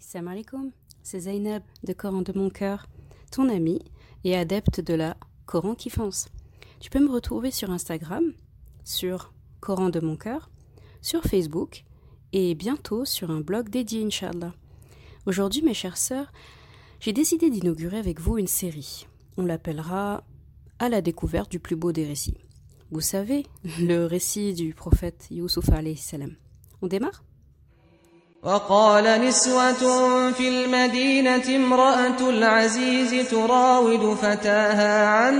salam alaikum, c'est Zainab de Coran de mon cœur, ton ami et adepte de la Coran qui fonce. Tu peux me retrouver sur Instagram, sur Coran de mon cœur, sur Facebook et bientôt sur un blog dédié, Inch'Allah. Aujourd'hui, mes chères sœurs, j'ai décidé d'inaugurer avec vous une série. On l'appellera À la découverte du plus beau des récits. Vous savez, le récit du prophète Youssouf salam. On démarre? وقال نسوة في المدينة امرأة العزيز تراود فتاها عن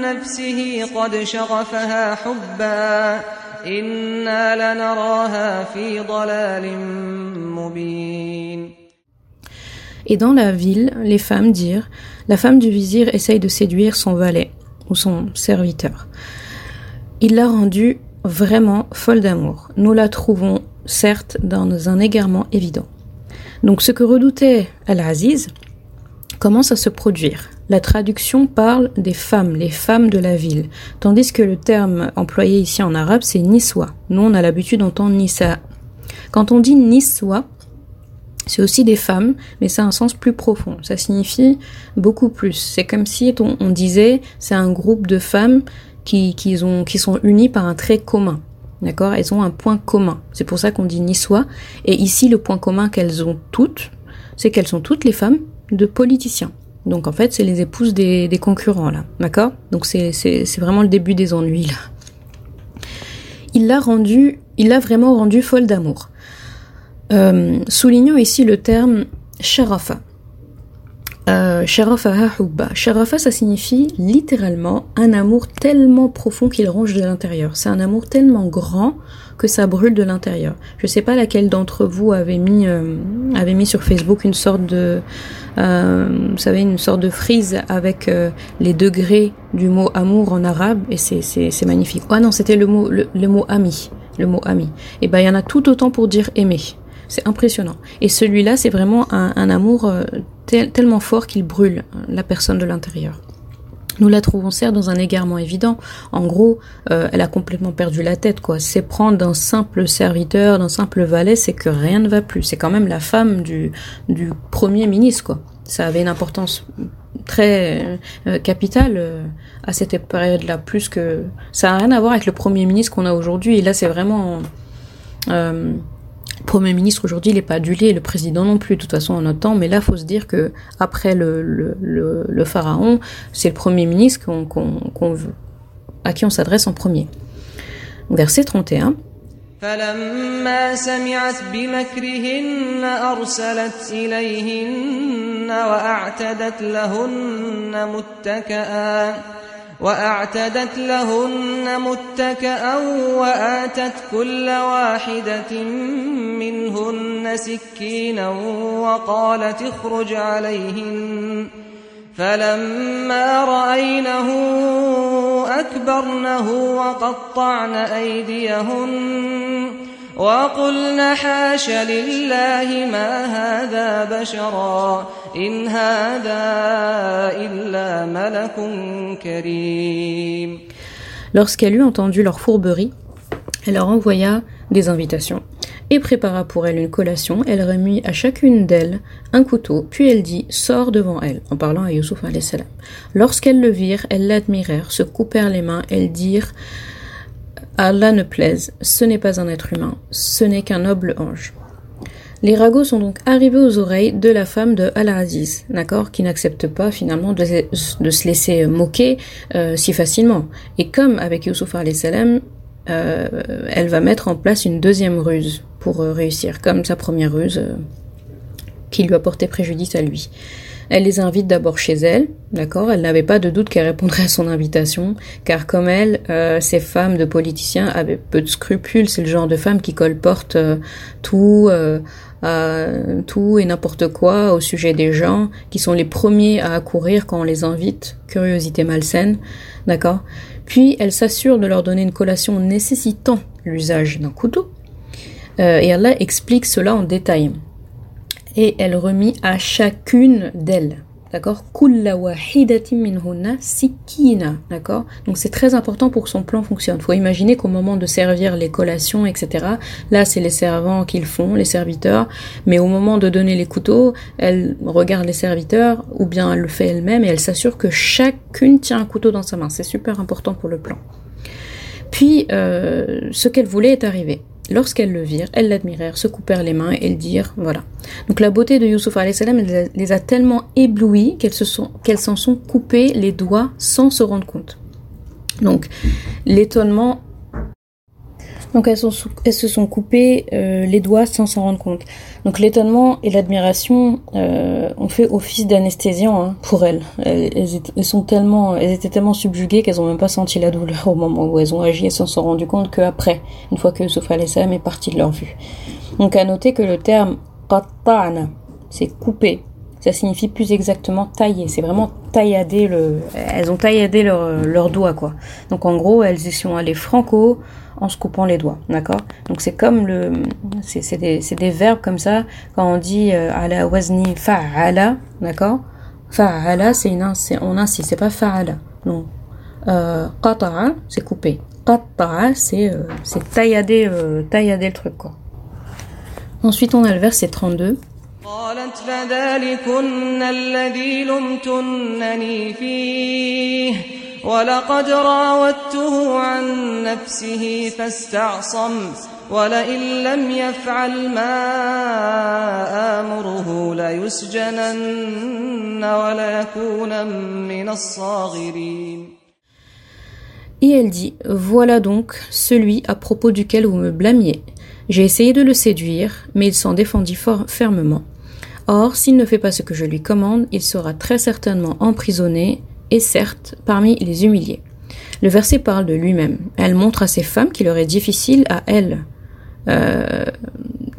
نفسه قد شغفها حبا إنا لنراها في ضلال مبين Et dans la ville, les femmes dirent La femme du vizir essaye de séduire son valet ou son serviteur. Il l'a rendue vraiment folle d'amour. Nous la trouvons certes dans un égarement évident. Donc ce que redoutait Al-Aziz commence à se produire? La traduction parle des femmes, les femmes de la ville, tandis que le terme employé ici en arabe c'est niswa. Nous on a l'habitude d'entendre nisa. Quand on dit niswa, c'est aussi des femmes, mais c'est un sens plus profond. Ça signifie beaucoup plus. C'est comme si on, disait c'est un groupe de femmes qui sont unies par un trait commun. D'accord? Elles ont un point commun. C'est pour ça qu'on dit niçois. Et ici, le point commun qu'elles ont toutes, c'est qu'elles sont toutes les femmes de politiciens. Donc en fait, c'est les épouses des, concurrents, là. D'accord? Donc c'est vraiment le début des ennuis, là. Il l'a rendu, il l'a vraiment rendu folle d'amour. Euh, soulignons ici le terme sharafa. Euh, Sharafa ça signifie littéralement un amour tellement profond qu'il ronge de l'intérieur. C'est un amour tellement grand que ça brûle de l'intérieur. Je sais pas laquelle d'entre vous avait mis, euh, avait mis sur Facebook une sorte de, euh, vous savez, une sorte de frise avec euh, les degrés du mot amour en arabe et c'est, magnifique. Ah non, c'était le mot, le, mot ami. Le mot ami. Et eh ben, il y en a tout autant pour dire aimer. C'est impressionnant. Et celui-là, c'est vraiment un, un amour tellement fort qu'il brûle la personne de l'intérieur. Nous la trouvons certes dans un égarement évident. En gros, euh, elle a complètement perdu la tête, quoi. C'est prendre d'un simple serviteur, d'un simple valet, c'est que rien ne va plus. C'est quand même la femme du, du premier ministre, quoi. Ça avait une importance très euh, capitale euh, à cette période-là, plus que ça n'a rien à voir avec le premier ministre qu'on a aujourd'hui. Et là, c'est vraiment Premier ministre aujourd'hui, il n'est pas adulé, le président non plus, de toute façon en notre temps, mais là, faut se dire que après le, le, le, pharaon, c'est le premier ministre qu'on, qu'on, veut, à qui on s'adresse en premier. Verset 31. فلما سمعت بمكرهن أرسلت إليهن وأعتدت لهن متكئا وأعتدت لهن متكأ وآتت كل واحدة منهن سكينا وقالت اخرج عليهن. فلما رأينه أكبرنه وقطعن أيديهن. وقلن حاش لله ما هذا بشرا إن هذا إلا ملك كريم Lorsqu'elle eut entendu leur fourberie, elle leur envoya des invitations et prépara pour elle une collation. Elle remit à chacune d'elles un couteau, puis elle dit Sors devant elle, en parlant à Youssouf salam. Lorsqu'elles le virent, elles l'admirèrent, se coupèrent les mains, elles dirent Allah ne plaise, ce n'est pas un être humain, ce n'est qu'un noble ange. Les ragots sont donc arrivés aux oreilles de la femme de Al-Aziz, d'accord, qui n'accepte pas finalement de, se laisser moquer euh, si facilement. Et comme avec Youssouf salam, euh, elle va mettre en place une deuxième ruse pour euh, réussir, comme sa première ruse qui lui a porté préjudice à lui. Elle les invite d'abord chez elle, d'accord? Elle n'avait pas de doute qu'elle répondrait à son invitation, car comme elle, euh, ces femmes de politiciens avaient peu de scrupules. C'est le genre de femmes qui colportent euh, tout, euh, tout et n'importe quoi au sujet des gens, qui sont les premiers à accourir quand on les invite. Curiosité malsaine, d'accord? Puis elle s'assure de leur donner une collation nécessitant l'usage d'un couteau. et Allah explique cela en détail et elle remit à chacune d'elles. d'accord? D'accord? Donc c'est très important pour que son plan fonctionne. Faut imaginer qu'au moment de servir les collations, etc., là c'est les servants qui le font, les serviteurs, mais au moment de donner les couteaux, elle regarde les serviteurs, ou bien elle le fait elle-même, et elle s'assure que chacune tient un couteau dans sa main. C'est super important pour le plan. Puis, euh, ce qu'elle voulait est arrivé. Lorsqu'elles le virent, elles l'admirèrent, se coupèrent les mains et le dirent, voilà. Donc la beauté de Youssouf salam les a tellement éblouies qu'elles se sont, qu'elles s'en sont coupées les doigts sans se rendre compte. Donc l'étonnement donc elles, se sont coupées euh, les doigts sans s'en rendre compte. Donc l'étonnement et l'admiration euh, ont fait office d'anesthésiant hein, pour elles. Elles, sont tellement, elles étaient tellement subjuguées qu'elles n'ont même pas senti la douleur au moment où elles ont agi. Elles s'en sont rendues compte qu'après, une fois que Yusuf salam est parti de leur vue. Donc à noter que le terme qatta'na, c'est couper. Ça signifie plus exactement tailler. C'est vraiment taillader le. Elles ont tailladé leurs leur doigts quoi. Donc en gros, elles y sont allées franco en se coupant les doigts, d'accord? Donc c'est comme le, c'est des, des, verbes comme ça quand on dit euh, ala wazni fa'ala, d'accord? Fa'ala c'est une, on insiste, c'est pas fa'ala, non. Euh, c'est couper, qata'a c'est euh, c'est taillader, euh, taillader le truc quoi. Ensuite on a le verset 32. ولقد راودته عن نفسه فاستعصم ولئن لم يفعل ما آمره ليسجنن وليكون من الصاغرين Et elle dit, Voilà donc celui à propos duquel vous me blâmiez. J'ai essayé de le séduire, mais il s'en défendit fort fermement. Or, s'il ne fait pas ce que je lui commande, il sera très certainement emprisonné et certes parmi les humiliés. Le verset parle de lui-même. Elle montre à ces femmes qu'il leur est difficile à elles, euh,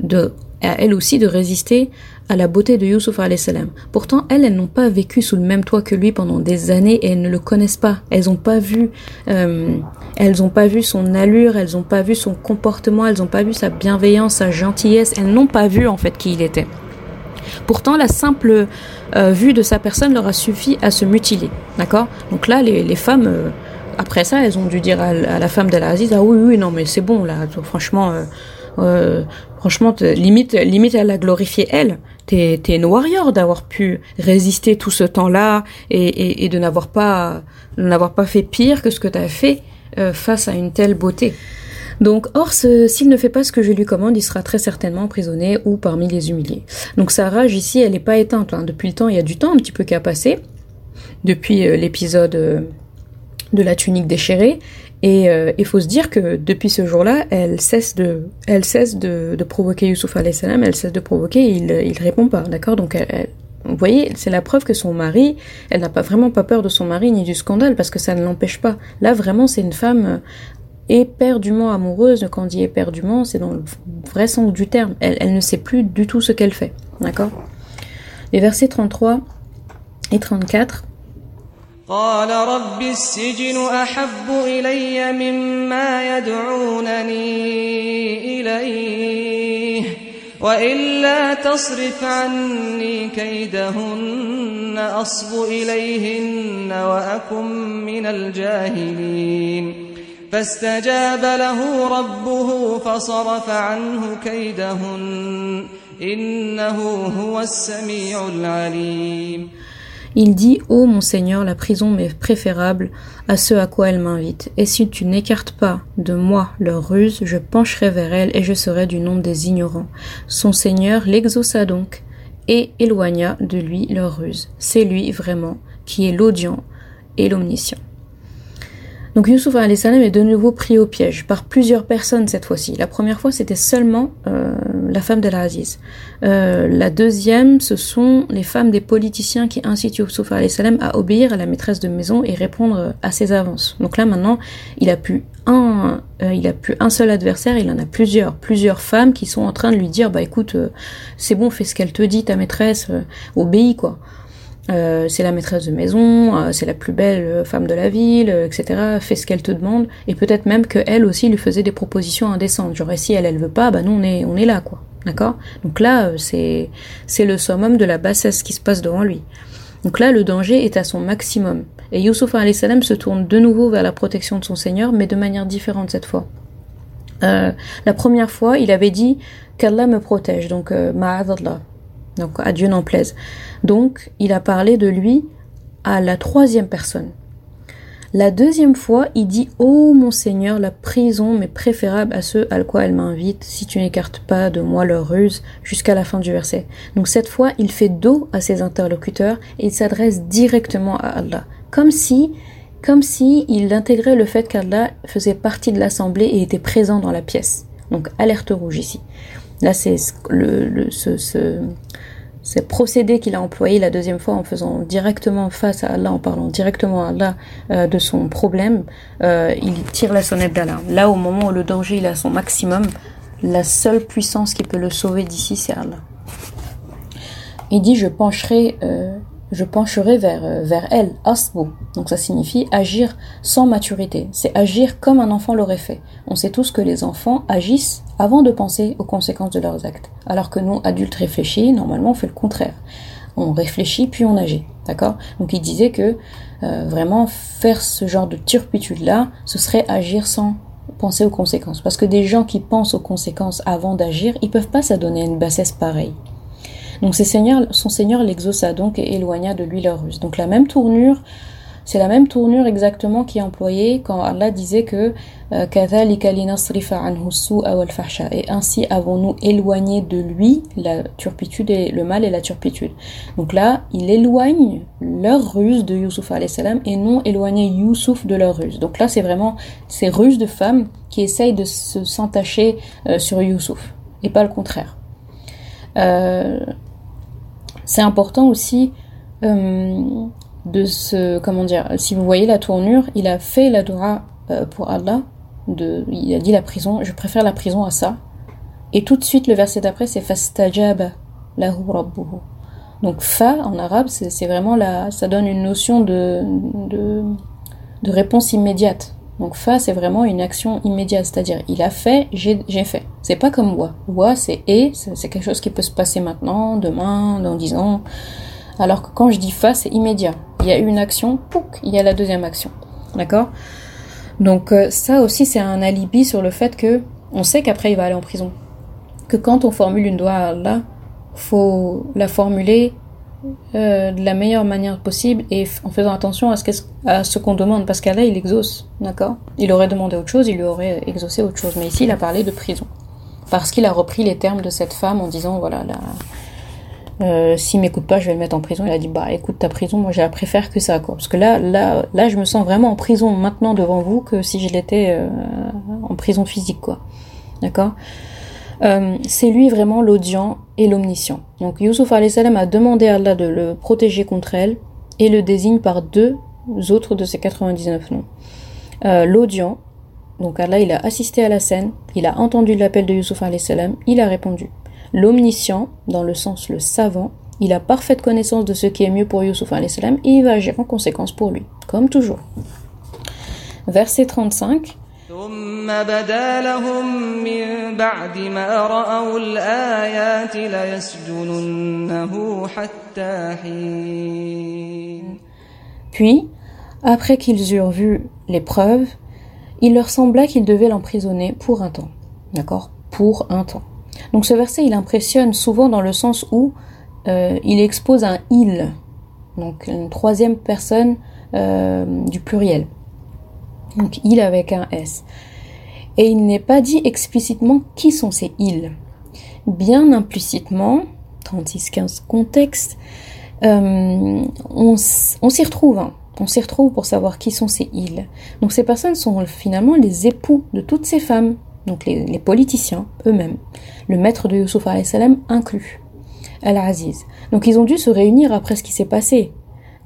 de, à elles aussi de résister à la beauté de Yusuf salam. Pourtant, elles, elles n'ont pas vécu sous le même toit que lui pendant des années et elles ne le connaissent pas. Elles n'ont pas vu, euh, elles ont pas vu son allure, elles n'ont pas vu son comportement, elles n'ont pas vu sa bienveillance, sa gentillesse. Elles n'ont pas vu en fait qui il était. Pourtant, la simple euh, vue de sa personne leur a suffi à se mutiler. D'accord? Donc là, les, femmes, euh, après ça, elles ont dû dire à, la femme d'Al-Aziz, ah oui, oui, non, mais c'est bon, là, franchement, euh, franchement, limite, limite, elle a glorifié elle. T'es, t'es une warrior d'avoir pu résister tout ce temps-là et, et, de n'avoir pas, n'avoir pas fait pire que ce que tu as fait face à une telle beauté. Donc, or, s'il ne fait pas ce que je lui commande, il sera très certainement emprisonné ou parmi les humiliés. Donc sa rage ici, elle n'est pas éteinte. Hein. Depuis le temps, il y a du temps un petit peu qui a passé, depuis euh, l'épisode euh, de la tunique déchirée. Et euh, il faut se dire que depuis ce jour-là, elle cesse de, elle cesse de, provoquer Youssouf salam, elle cesse de provoquer, il, il répond pas, d'accord? Donc vous voyez, c'est la preuve que son mari, elle n'a pas vraiment pas peur de son mari ni du scandale parce que ça ne l'empêche pas. Là, vraiment, c'est une femme éperdument amoureuse, quand on dit éperdument, c'est dans le vrai sens du terme. Elle, ne sait plus du tout ce qu'elle fait. D'accord? Les versets 33 et 34. فاستجاب له ربه فصرف عنه كيدهن إنه هو السميع العليم Il dit Ô mon Seigneur, la prison m'est préférable à ce à quoi elle m'invite. Et si tu n'écartes pas de moi leur ruse, je pencherai vers elle et je serai du nombre des ignorants. Son Seigneur l'exauça donc et éloigna de lui leur ruse. C'est lui vraiment qui est l'audient et l'omniscient. Donc Youssouf salam est de nouveau pris au piège par plusieurs personnes cette fois-ci. La première fois, c'était seulement euh, la femme d'Al-Aziz. Euh, la deuxième, ce sont les femmes des politiciens qui incitent Youssouf salam à obéir à la maîtresse de maison et répondre à ses avances. Donc là maintenant, il a plus un, euh, il a plus un seul adversaire, il en a plusieurs, plusieurs femmes qui sont en train de lui dire, bah écoute, c'est bon, fais ce qu'elle te dit, ta maîtresse, obéis quoi. Euh, c'est la maîtresse de maison, euh, c'est la plus belle euh, femme de la ville, etc. Fais ce qu'elle te demande, et peut-être même qu'elle aussi lui faisait des propositions indécentes. Genre si elle elle veut pas, bah nous on est on est là quoi, d'accord? Donc là c'est c'est le summum de la bassesse qui se passe devant lui. Donc là, le danger est à son maximum. Et Youssouf salam se tourne de nouveau vers la protection de son Seigneur, mais de manière différente cette fois. Euh, la première fois, il avait dit qu'Allah me protège, donc euh, donc à Dieu n'en plaise. Donc, il a parlé de lui à la troisième personne. La deuxième fois, il dit Ô oh, mon Seigneur, la prison m'est préférable à ceux à quoi elle m'invite, si tu n'écartes pas de moi leur ruse, jusqu'à la fin du verset. Donc cette fois, il fait dos à ses interlocuteurs et il s'adresse directement à Allah, comme si, comme si il intégrait le fait qu'Allah faisait partie de l'assemblée et était présent dans la pièce. Donc alerte rouge ici. Là, c'est le, ce, ce, ce procédé qu'il a employé la deuxième fois en faisant directement face à Allah, en parlant directement à Allah euh, de son problème, euh, il tire la sonnette d'alarme. Là, au moment où le danger il a son maximum, la seule puissance qui peut le sauver d'ici, c'est Allah. Il dit, je pencherai euh, je pencherai vers, euh, vers elle, asbu. Donc ça signifie agir sans maturité. C'est agir comme un enfant l'aurait fait. On sait tous que les enfants agissent avant de penser aux conséquences de leurs actes. Alors que nous, adultes réfléchis, normalement on fait le contraire. On réfléchit puis on agit. D'accord? Donc il disait que euh, vraiment faire ce genre de turpitude-là, ce serait agir sans penser aux conséquences. Parce que des gens qui pensent aux conséquences avant d'agir, ils peuvent pas s'adonner à une bassesse pareille. Donc son Seigneur l'exauça donc et éloigna de lui leur ruse. Donc la même tournure, c'est la même tournure exactement qui est employée quand Allah disait que euh, et ainsi avons-nous éloigné de lui la turpitude et le mal et la turpitude. Donc là, il éloigne leur ruse de Youssouf salam et non éloigner Youssouf de leur ruse. Donc là, c'est vraiment ces ruses de femmes qui essayent de se s'entacher euh, sur Youssouf et pas le contraire. Euh, c'est important aussi euh, de se, comment dire, si vous voyez la tournure, il a fait la dua euh, pour Allah, il a dit la prison, je préfère la prison à ça. Et tout de suite, le verset d'après, c'est fastajaba lahu rabbuhu. Donc fa en arabe, c'est vraiment la, ça donne une notion de, de réponse immédiate. Donc fa, c'est vraiment une action immédiate, c'est-à-dire il a fait, j'ai fait. C'est pas comme wa. Wa, c'est et, c'est quelque chose qui peut se passer maintenant, demain, dans dix ans. Alors que quand je dis fa, c'est immédiat. Il y a eu une action, pouc, il y a la deuxième action. D'accord? Donc euh, ça aussi, c'est un alibi sur le fait que on sait qu'après il va aller en prison. Que quand on formule une doigt là, faut la formuler euh, de la meilleure manière possible et en faisant attention à ce qu'on demande, parce qu'Allah il exauce, d'accord? Il aurait demandé autre chose, il lui aurait exaucé autre chose, mais ici il a parlé de prison, parce qu'il a repris les termes de cette femme en disant voilà, là, euh, m'écoute pas, je vais le mettre en prison. Il a dit bah écoute ta prison, moi je préfère que ça quoi, parce que là, là, là, je me sens vraiment en prison maintenant devant vous que si je l'étais euh, en prison physique quoi, d'accord? Euh, c'est lui vraiment l'audient et l'omniscient. Donc Youssouf salam a demandé à Allah de le protéger contre elle et le désigne par deux autres de ses 99 noms. Euh, l'audient, donc Allah il a assisté à la scène, il a entendu l'appel de Youssouf salam, il a répondu. L'omniscient, dans le sens le savant, il a parfaite connaissance de ce qui est mieux pour Youssouf salam et il va agir en conséquence pour lui, comme toujours. Verset 35. Puis, après qu'ils eurent vu les preuves, il leur sembla qu'ils devaient l'emprisonner pour un temps. D'accord? Pour un temps. Donc ce verset, il impressionne souvent dans le sens où euh, il expose un il, donc une troisième personne euh, du pluriel. Donc il avec un S. Et il n'est pas dit explicitement qui sont ces ils. Bien implicitement, 36-15 contexte, euh, on, s'y retrouve. Hein. On s'y retrouve pour savoir qui sont ces ils. Donc ces personnes sont finalement les époux de toutes ces femmes, donc les, politiciens eux-mêmes, le maître de Youssouf salam inclus, Al-Aziz. Donc ils ont dû se réunir après ce qui s'est passé.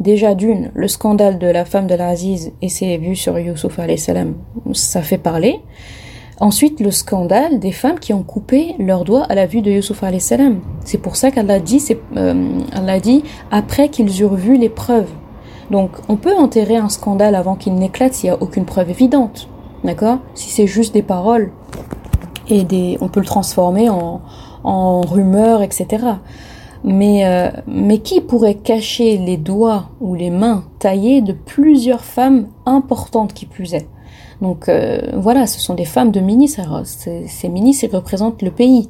Déjà d'une, le scandale de la femme de l'Aziz et ses vues sur Youssouf salam, ça fait parler. Ensuite, le scandale des femmes qui ont coupé leurs doigts à la vue de Youssouf salam. C'est pour ça qu'Allah dit, euh, Allah dit après qu'ils eurent vu les preuves. Donc, on peut enterrer un scandale avant qu'il n'éclate s'il n'y a aucune preuve évidente. D'accord? Si c'est juste des paroles et des, on peut le transformer en, en rumeurs, etc. Mais, euh, mais qui pourrait cacher les doigts ou les mains taillées de plusieurs femmes importantes qui plus est? Donc euh, voilà, ce sont des femmes de ministres. Ces ministres, ils représentent le pays.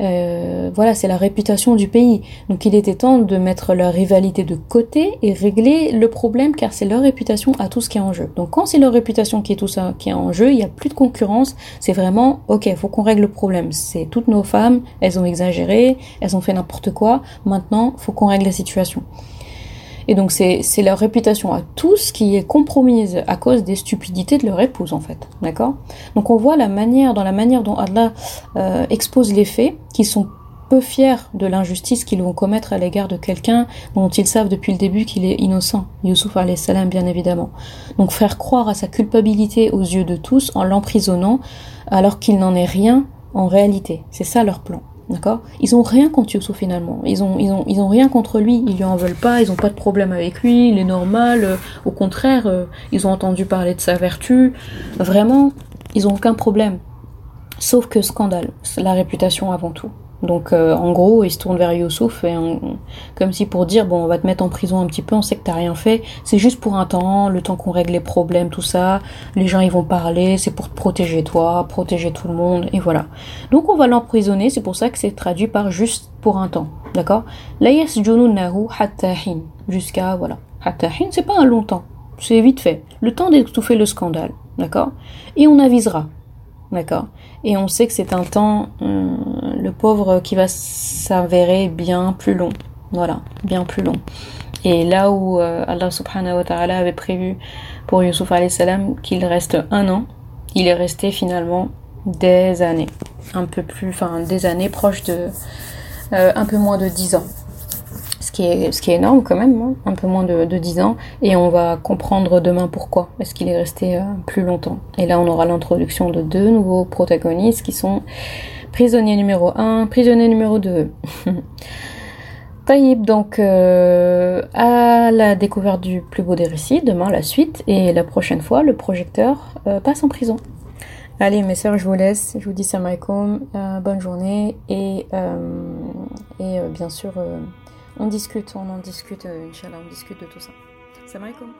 Euh, voilà, c'est la réputation du pays. Donc il était temps de mettre leur rivalité de côté et régler le problème car c'est leur réputation à tout ce qui est en jeu. Donc quand c'est leur réputation qui est tout ça qui est en jeu, il n'y a plus de concurrence. C'est vraiment ok, faut qu'on règle le problème. C'est toutes nos femmes, elles ont exagéré, elles ont fait n'importe quoi. Maintenant, faut qu'on règle la situation. Et donc c'est leur réputation à tous qui est compromise à cause des stupidités de leur épouse en fait. D'accord? Donc on voit la manière, dans la manière dont Allah euh, expose les faits, qui sont peu fiers de l'injustice qu'ils vont commettre à l'égard de quelqu'un dont ils savent depuis le début qu'il est innocent. Yusuf salam bien évidemment. Donc faire croire à sa culpabilité aux yeux de tous en l'emprisonnant alors qu'il n'en est rien en réalité. C'est ça leur plan. D'accord? Ils ont rien contre Youssouf finalement. Ils ont, ils, ont, ils ont rien contre lui. Ils lui en veulent pas. Ils ont pas de problème avec lui. Il est normal. Euh, au contraire, euh, ils ont entendu parler de sa vertu. Vraiment, ils ont aucun problème. Sauf que scandale. La réputation avant tout. Donc euh, en gros, il se tourne vers Youssouf et comme si pour dire bon, on va te mettre en prison un petit peu, on sait que t'as rien fait, c'est juste pour un temps, le temps qu'on règle les problèmes, tout ça. Les gens ils vont parler, c'est pour te protéger toi, protéger tout le monde et voilà. Donc on va l'emprisonner, c'est pour ça que c'est traduit par juste pour un temps, d'accord? La nahu hatta jusqu'à voilà. Hatta c'est pas un long temps, c'est vite fait. Le temps d'étouffer le scandale, d'accord? Et on avisera. D'accord? Et on sait que c'est un temps, euh, le pauvre, qui va s'avérer bien plus long. Voilà, bien plus long. Et là où euh, Allah subhanahu wa avait prévu pour Yusuf salam qu'il reste un an, il est resté finalement des années. Un peu plus, enfin des années proches de euh, un peu moins de dix ans ce ce qui est énorme quand même, hein. un peu moins de, de 10 ans, et on va comprendre demain pourquoi est-ce qu'il est resté euh, plus longtemps. Et là, on aura l'introduction de deux nouveaux protagonistes qui sont prisonnier numéro 1, prisonnier numéro 2. Taïb, donc euh, à la découverte du plus beau des récits, demain la suite, et la prochaine fois, le projecteur euh, passe en prison. Allez mes sœurs, je vous laisse, je vous dis salam alaikum, bonne journée, et, et bien sûr... On discute, on en discute, euh, Inch'Allah, on discute de tout ça. Salam alaikum.